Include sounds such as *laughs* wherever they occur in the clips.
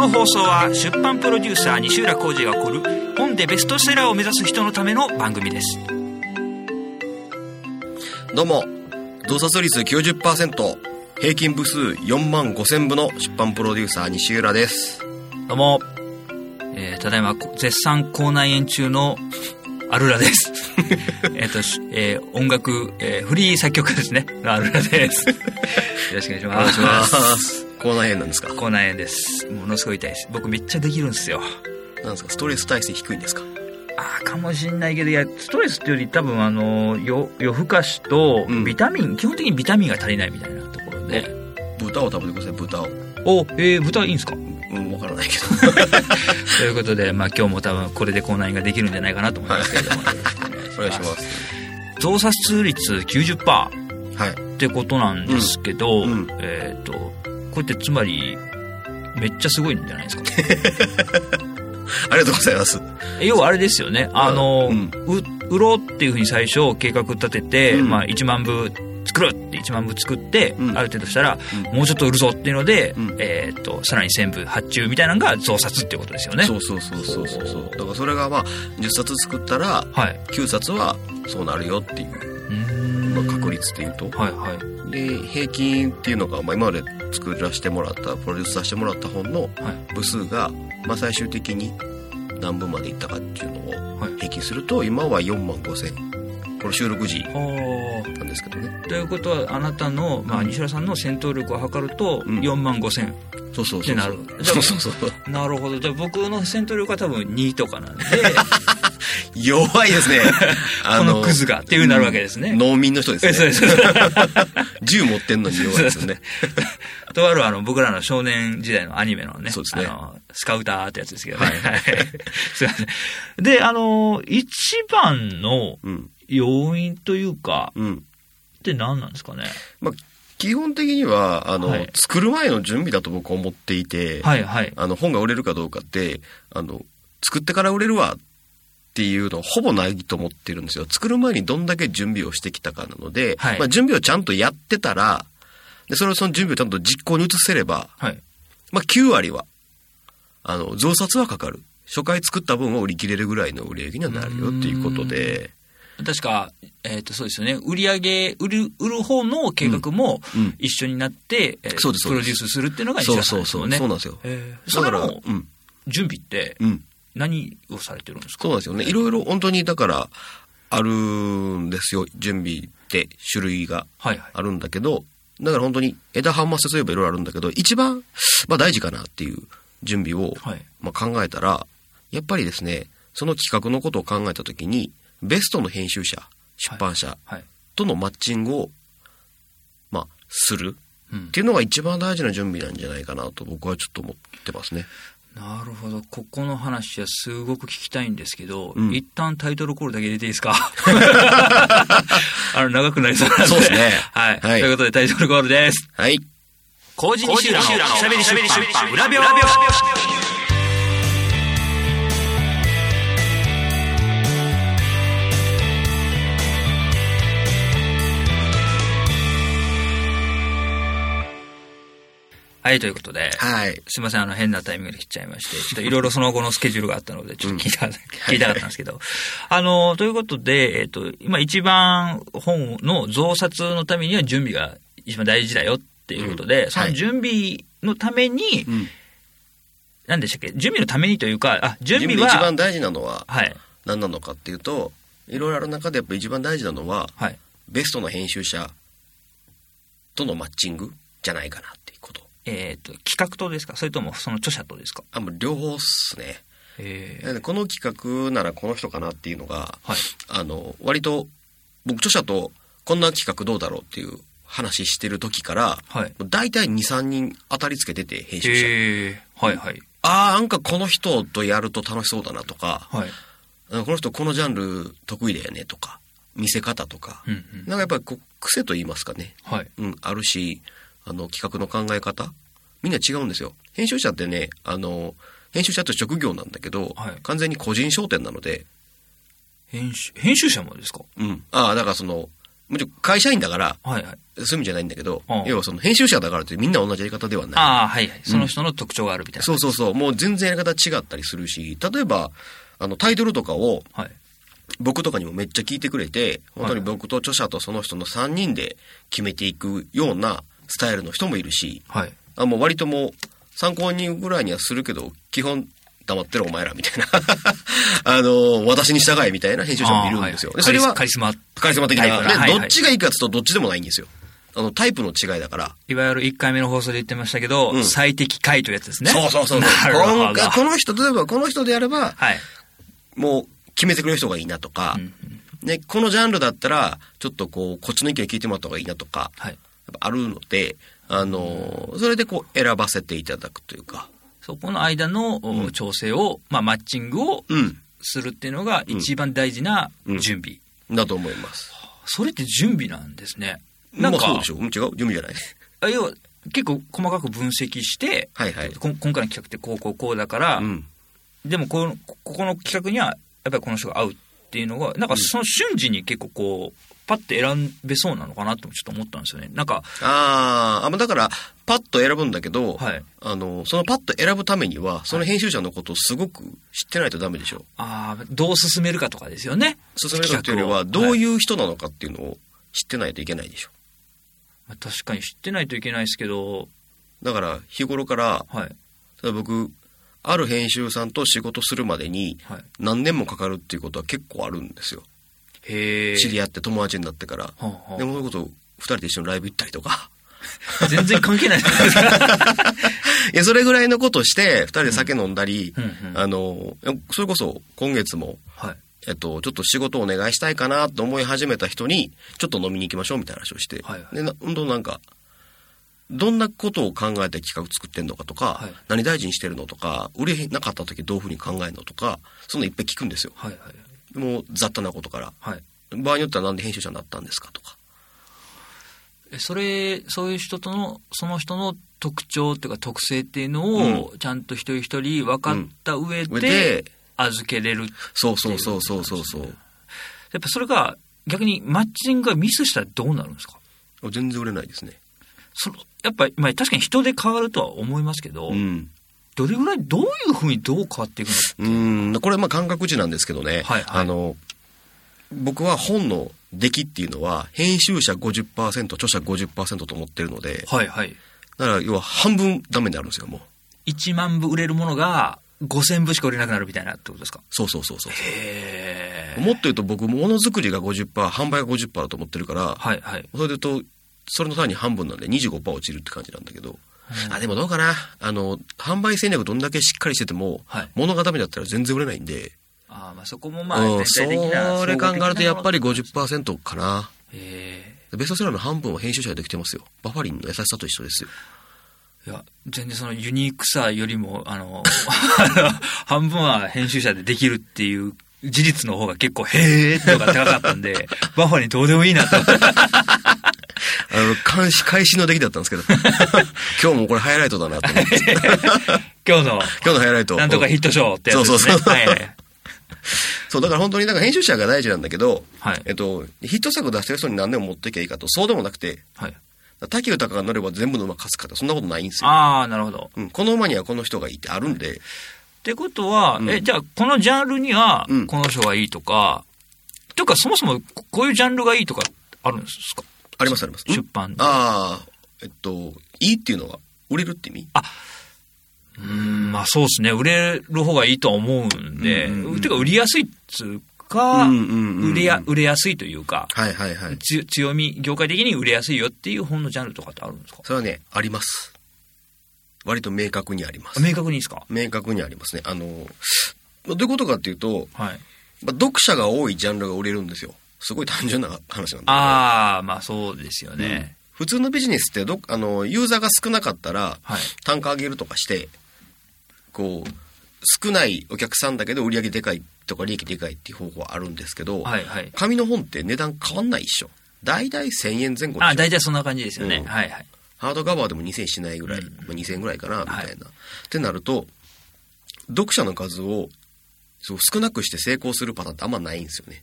の放送は出版プロデューサー西浦浩二が送る本でベストセラーを目指す人のための番組です。どうも、洞察率90%、平均部数4万5千部の出版プロデューサー西浦です。どうも、えーただいま絶賛口内炎中のアルラです。*laughs* えっと、しえー音楽、えーフリー作曲家ですね。のアルラです。よろしくお願いします。口内炎なんですか？口内炎です。ものすごい痛いです。僕めっちゃできるんですよ。なんですか？ストレス耐性低いんですか？ああかもしんないけどいやストレスっていうより多分あの夜夜更かしとうん。ビタミン、基本的にビタミンが足りないみたいなところで、豚を食べてください、豚を。おえー、豚いいんですか？うん、わからないけど。*laughs* ということで、まあ、今日も多分これで口内炎ができるんじゃないかなと思いますけれども、よろしくお願いします。増刷率90%はい。ってことなんですけど、うん。うんえっ、とこれってつまりめっちゃすごいんじゃないですか？*laughs* ありがとうございます。え要はあれですよね。あの、うん。う売ろうっていうふうに最初計画立てて、うん。まあ、1万部作るって1万部作って、うん。ある程度したら、うん。もうちょっと売るぞっていうので、うん。えっ、とさらに1000部発注みたいなのが増刷っていうことですよね。そうそうそうそうそう。そう。だからそれがまあ、10冊作ったら、はい。9冊はそうなるよっていう、まあ、確率っていうと。はいはい。で、平均っていうのが、まあ、今まで作らせてもらった、プロデュースさせてもらった本のはい部数が、まあ、最終的に何部までいったかっていうのをはい平均すると、今は4万5千。これ収録時なんですけどね。ということはあなたの、まあ、西浦さんの戦闘力を測るとうん4万5千そうそうそうそう。ってなるそうそうそう。なるほどじゃあ僕の戦闘力は多分2とかなんで *laughs* 弱いですね。*laughs* このクズがっていうなるわけですね、農民の人ですね。えそうです *laughs* 銃持ってんのに弱いですよね。*laughs* とあるあの僕らの少年時代のアニメのねそうですねあのスカウターってやつですけどね、はい、すいませんであの一番のうん。要因というかうん。って何なんですかね？まあ、基本的には、あの、はい作る前の準備だと僕は思っていて、はいはいあの、本が売れるかどうかって、あの、作ってから売れるわっていうのはほぼないと思ってるんですよ。作る前にどんだけ準備をしてきたかなので、はい。まあ、準備をちゃんとやってたら、で、それをその準備をちゃんと実行に移せれば、はい。まあ、9割は、あの、増刷はかかる。初回作った分を売り切れるぐらいの売り上げにはなるよっていうことで、確か、えっとそうですよね。売り上げ売る売る方の計画もうん。一緒になって、うですそうです。プロデュースするっていうのが西そう田さんそうそう、ですもんねそうなんですよ。えー。だから、準備ってうん。何をされてるんですか？そうなんですよね。いろいろ本当にだから、あるんですよ。準備って種類がはいはいあるんだけど、だから本当に枝葉末節といえばいろいろあるんだけど、一番、まあ大事かなっていう準備を、はいまあ、考えたら、やっぱりですね、その企画のことを考えたときに、ベストの編集者、出版社はいとのマッチングを、まあ、するうんっていうのが一番大事な準備なんじゃないかなと僕はちょっと思ってますね。なるほど。ここの話はすごく聞きたいんですけど、うん。一旦タイトルコールだけ入れていいですか？*laughs* あの長くなりそうなんで。そうですね。はい、はい。ということでタイトルコールです。はい。麹西浦のしゃべり出版裏表はい、ということで、はい。すみません、あの、変なタイミングで切っちゃいまして、ちょっといろいろその後のスケジュールがあったので、ちょっと聞いた、聞いたかったんですけど、あの、ということで、えっ、と、今一番本の増刷のためには準備が一番大事だよっていうことで、うんその準備のために、うん。何でしたっけ？準備のためにというか、あ、準準備は、備一番大事なのははい、何なのかっていうと、いろいろある中でやっぱ一番大事なのは、はい。ベストの編集者とのマッチングじゃないかなっていうこと。えっ、と、企画とですか？それともその著者とですか？あ、もう両方っすね。えなのでこの企画ならこの人かなっていうのが、はい。あの、割と、僕著者とこんな企画どうだろうっていう話してる時から、はい。大体2、3人当たりつけてて、編集者。ええはいはい。ああ、なんかこの人とやると楽しそうだなとか、はい。あこの人このジャンル得意だよねとか、見せ方とか、うんうん。なんかやっぱりこう癖と言いますかね、はい。うん、あるし、あの、企画の考え方、みんな違うんですよ。編集者ってね、あの、編集者って職業なんだけど、はい完全に個人商店なので、編集、編集者もですか？うん。ああ、だからその、もちろん会社員だから、はいはい。そういう意味じゃないんだけどうん、要はその編集者だからってみんな同じやり方ではない。ああ、はいはい。その人の特徴があるみたいな。そうそうそう。もう全然やり方違ったりするし、例えば、あの、タイトルとかをはい。僕とかにもめっちゃ聞いてくれて、本当に僕と著者とその人の3人で決めていくようなスタイルの人もいるし、はい。あもう割ともう参考にぐらいにはするけど、基本黙ってるお前らみたいな。*laughs* あの、私に従えみたいな編集者もいるんですよ。あーでそれはカリスマ。カリスマ的な。タイプで、なはいはいどっちがいいかって言うとどっちでもないんですよ。あの、タイプの違いだから。いわゆる1回目の放送で言ってましたけど、うん最適解というやつですね。そうそうそうそう。なるほど。今回この人、例えばこの人でやれば、はい。もう決めてくれる人がいいなとか、うんうんね、このジャンルだったら、ちょっとこう、こっちの意見聞いてもらった方がいいなとか、はい。あるので、あの、それでこう、選ばせていただくというか、そこの間の調整を、まあ、マッチングをうん、するっていうのが一番大事な準備。だと思います。それって準備なんですね。なんか、まあそうでしょ。うん、違う準備じゃない。あ要は結構細かく分析して、はいはい。今回の企画ってこうこうこうだから、うん。ででもこのここの企画にはやっぱりこの人が合うっていうのがなんかその瞬時に結構こうパッて選べそうなのかなともちょっと思ったんですよね。なんかあーあ、まあだから、パッと選ぶんだけど、はい。あの、そのパッと選ぶためには、その編集者のことをすごく知ってないとダメでしょ。あーどう進めるかとかですよね。進めるっていうよりは、どういう人なのかっていうのを知ってないといけないでしょ。まあ確かに知ってないといけないですけど。だから、日頃から、はい。例えば僕、ある編集さんと仕事するまでにはい。何年もかかるっていうことは結構あるんですよ。知り合って友達になってから。はあはあ。でもそういうこと、二人で一緒にライブ行ったりとか。全然関係ない。じゃないですかいや、それぐらいのことして、二人で酒飲んだり、うんうんあの、それこそ今月も、はい。えっと、ちょっと仕事お願いしたいかなと思い始めた人に、ちょっと飲みに行きましょうみたいな話をして、はいはい。で、な本当なんか、どんなことを考えて企画作ってんのかとか、はい。何大事にしてるのとか、売れなかった時どういうふうに考えるのとか、そんなのいっぱい聞くんですよ。はいはいもう雑多なことから。はい場合によってはなんで編集者になったんですかとか。えそれそういう人とのその人の特徴っていうか特性っていうのをちゃんと一人一人分かった上上でで、預けれるそうそうそうそうそうそう。やっぱそれが逆にマッチングがミスしたらどうなるんですか？全然売れないですね。そやっぱり、まあ、確かに人で変わるとは思いますけど、うん。どれぐらいどういうふうにどう変わっていくのうん、これまあ感覚値なんですけどね。はいはい。あの、僕は本の出来っていうのは、編集者50%、著者50%と思ってるので、はいはい。だから要は半分ダメになるんですよ、もう。1万部売れるものが5000部しか売れなくなるみたいなってことですか？そうそうそうそう。へえ。もっと言うと僕、ものづくりが50%、販売が50%だと思ってるから、はいはい。それで言うと、それの単に半分なんで25%落ちるって感じなんだけど、あ、でもどうかな。あの、販売戦略どんだけしっかりしてても、はい物がダメだったら全然売れないんで、あーまあそこもまあうん、全体的なそれ考えるとやっぱり総合的なもの50%かな。へベストセラーの半分は編集者でできてますよ。バファリンの優しさと一緒ですよ。えいや全然そのユニークさよりもあの *laughs* 半分は編集者でできるっていう事実の方が結構へーとか高かったんでバファリンどうでもいいなとあの、監視、開始の出来だったんですけど、*laughs* 今日もこれハイライトだなと思って。*laughs* 今日の。今日のハイライト。なんとかヒットショーってやつですね。そうそうそう。はいはい。*laughs* そう、だから本当になんか編集者が大事なんだけど、はい。えっと、ヒット作出してる人に何年も持っていけばいいかと、そうでもなくて、はい。滝豊が乗れば全部の馬勝つかって、そんなことないんですよ。ああなるほど。うん、この馬にはこの人がいいってあるんで、ってことは、うん。えじゃあこのジャンルにはうん。この人がいいとか、というかそもそもここういうジャンルがいいとかあるんですか？ありますあります。出版ああ、えっと、いいっていうのは、売れるって意味？うーん、まあそうですね。売れる方がいいとは思うんで、うんうんうんてか売りやすいっつうか、うんうんうんうん売れや、売れやすいというか、はいはいはい。つ強み、業界的に売れやすいよっていう本のジャンルとかってあるんですか？それはね、あります。割と明確にあります。明確にですか？明確にありますね。あの、どういうことかっていうと、はい。まあ、読者が多いジャンルが売れるんですよ。すごい単純な話なんだけど。ああ、まあそうですよね。普通のビジネスってどあのユーザーが少なかったらはい。単価上げるとかしてこう少ないお客さんだけど売り上げでかいとか利益でかいっていう方法はあるんですけど、はいはい。紙の本って値段変わんないっしょ大体1000円前後あ大体そんな感じですよね。うんはいはい。ハードカバーでも2000円しないぐらい、うんまあ、2000円ぐらいかなみたいな、はいってなると読者の数をそう少なくして成功するパターンってあんまないんですよね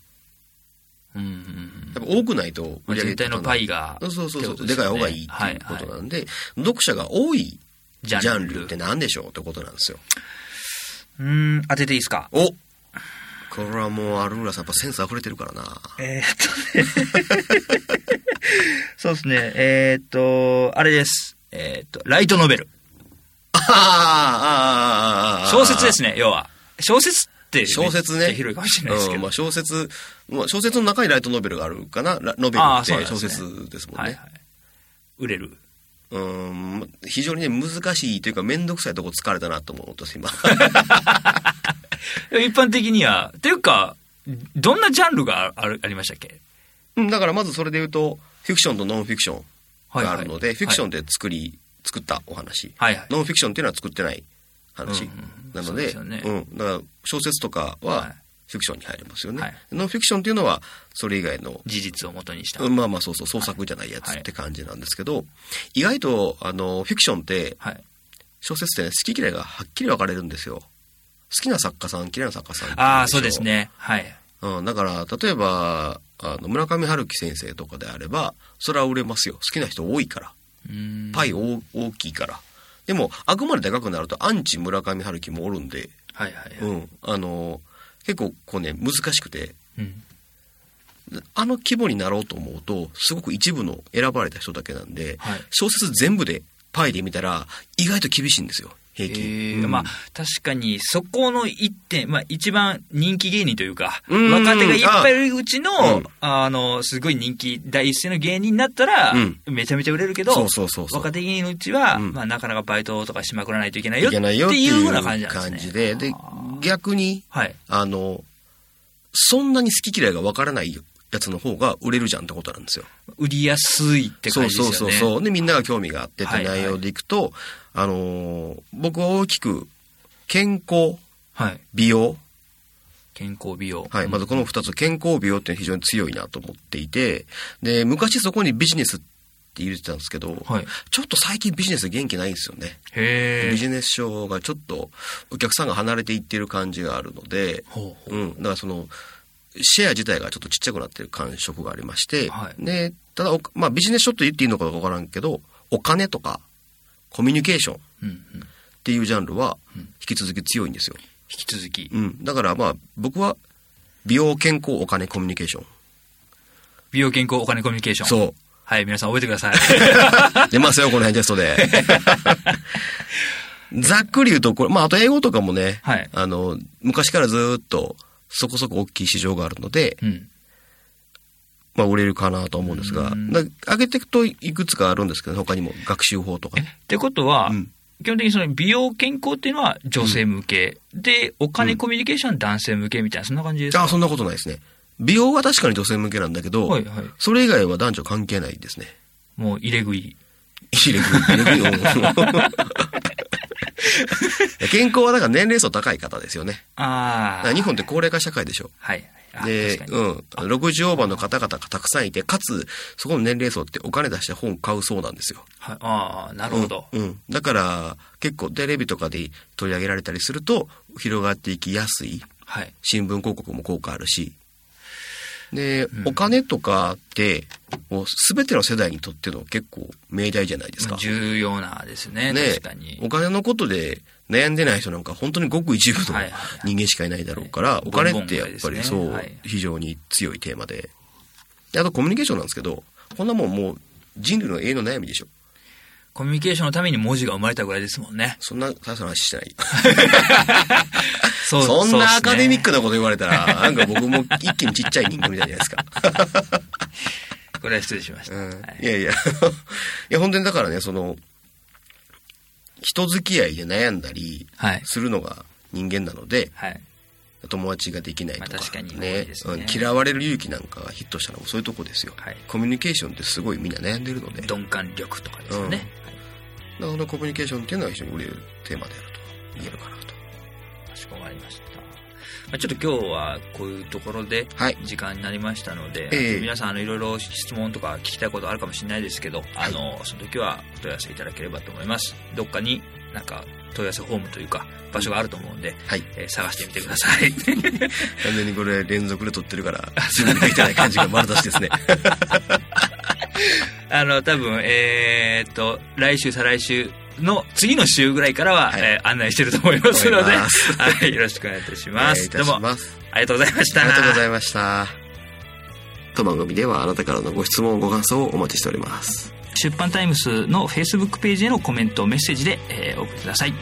うんうんうんやっぱ多くないとまあ売り上げ全体のパイが。そうそうそうですかい方がいいっていうことはいはいなんで、読者が多いジジャンルって何でしょうってことなんですよ。うーん、当てていいですかおこれはもうアルーラさんやっぱセンス溢れてるからな。えーっとね。そうですね。えーっと、あれです。えーっと、ライトノベル。ああ、ああ、ああ。小説ですね、要は。小説って、小説ね。広いかもしれないですけど。うんまあ小説、まあ小説の中にライトノベルがあるかな。ラノベルって小説ですもんね。はいはい。売れる。うん、非常にね、難しいというか、めんどくさいとこ疲れたなと思うと、今。*laughs* 一般的には、っていうか、どんなジャンルがあるありましたっけ？うんだからまずそれで言うと、フィクションとノンフィクションがあるので、はいはいフィクションで作り、作ったお話。はいはい。ノンフィクションっていうのは作ってない話なので、そうん、だから小説とかはフィクションに入りますよね。はいノンフィクションっていうのはそれ以外の、事実をもとにした。うんまあまあそうそう創作じゃないやつって感じなんですけど、意外とあのフィクションってはい。小説ってね好き嫌いがはっきり分かれるんですよ。好きな作家さん嫌いな作家さんああ、そうです。ね。はい。うん、だから例えばあの村上春樹先生とかであればそれは売れますよ好きな人多いから。うーんパイ大大きいから。でも、あくまででかくなると、アンチ村上春樹もおるんで、はいはいはい。うん。あの、結構こうね、難しくて、うん。あの規模になろうと思うと、すごく一部の選ばれた人だけなんで、はい。小説全部でパイで見たら、意外と厳しいんですよ、平へ均。うん。えまあ、確かに、そこの一点、まあ、一番人気芸人というか、うん。若手がいっぱいいるうちの、うん。あの、すごい人気第一声の芸人になったら、うん。めちゃめちゃ売れるけど、そうそうそうそう。若手芸人のうちは、うん。まあ、なかなかバイトとかしまくらないといけないよってていううっいふうな感じなんですね。感じで、で逆に、はい。あの、そんなに好き嫌いがわからないやつの方が売れるじゃんってことなんですよ。売りやすいって感じですよね。そうそうそうそう。で、みんなが興味があってってはいはい内容でいくと、あのー僕は大きく、健康、はい。美容。健康美容。はい。まずこの二つ、健康美容って非常に強いなと思っていて、で、昔そこにビジネスって入れてたんですけど、はい。ちょっと最近ビジネス元気ないんですよね。へえ。ビジネスショーがちょっとお客さんが離れていってる感じがあるので、ほうほう。うん。だからその、シェア自体がちょっとちっちゃくなってる感触がありまして、はいで、ただお、まあビジネスショット言っていいのかわからんけど、お金とかコミュニケーションっ。ていうジャンルはうん引き続き強いんですよ。引き続き。うん。だからまあ僕は美容、健康、お金、コミュニケーション。美容健康お金コミュニケーション。そはい、皆さん覚えてください。う。*laughs* 出ますよ、この辺テストで。*laughs* ざっくり言うと、これ、まああと英語とかもね、はい。あの、昔からずーっとそこそこ大きい市場があるので、うん。まあ売れるかなと思うんですが、うんだ上げていくといくつかあるんですけど、他にも学習法とかえ、っね。てことは、うん基本的にその美容健康っていうのは女性向け、で、お金コミュニケーションは男性向けみたいな、そんな感じですか？あ、そんなことないですね。美容は確かに女性向けなんだけど、はいはい。それ以外は男女関係ないですね。もう入れ食い。入れ食い入れ食いうん *laughs* 健康はだから年齢層高い方ですよね。だああ。日本って高齢化社会でしょ。はい。あで。うん。60オーバーの方々がたくさんいて、かつ、そこの年齢層ってお金出して本買うそうなんですよ。はい、ああ、なるほど。うん。うんだから、結構テレビとかで取り上げられたりすると、広がっていきやすい。はい。新聞広告も効果あるし。で、うんお金とかって、もう全ての世代にとっての結構命題じゃないですか。重要なですね。ね確かに。お金のことで悩んでない人なんか本当にごく一部の人間しかいないだろうから、はいお金ってやっぱりそう、非常に強いテーマで。であとコミュニケーションなんですけど、こんなもんもう人類の永遠の悩みでしょ。コミュニケーションのために文字が生まれたぐらいですもんね。そんな大した話してない。*laughs* そそんなアカデミック。クなこと言われたら、なんか僕も一気にちっちゃい人間みたいじゃないですか。これは失礼しました。うんはいいやいや。*laughs* いや、本当にだからね、その、人付き合いで悩んだりはい。するのが人間なので、はい。友達ができないとか、まあ確かに多いねねうん嫌われる勇気なんかがヒットしたのもそういうとこですよ。はい。コミュニケーションってすごいみんな悩んでるので、だか鈍感力とかですよね。らそのコミュニケーションっていうのは非常に売れるテーマであると言えるかなと。かしこまりました。まあ、ちょっと今日はこういうところではい時間になりましたので、ええ皆さんあのいろいろ質問とか聞きたいことあるかもしれないですけど、あのその時はお問い合わせいただければと思いますどっかになんか問い合わせフォームというか場所があると思うんで、はい。えー探してみてください *laughs* 完全にこれ連続で撮ってるから、自分でできてない感じが丸出しですね。*laughs* あの多分えーっと来週再来週の次の週ぐらいからは、はいえー案内してると思いますので *laughs* はい、よろしくお願いいたしますどうも。ありがとうございましたありがとうございました。当番組ではあなたからのご質問、ご感想をお待ちしております。出版タイムスの Facebook ページへのコメントメッセージで、えーお送りください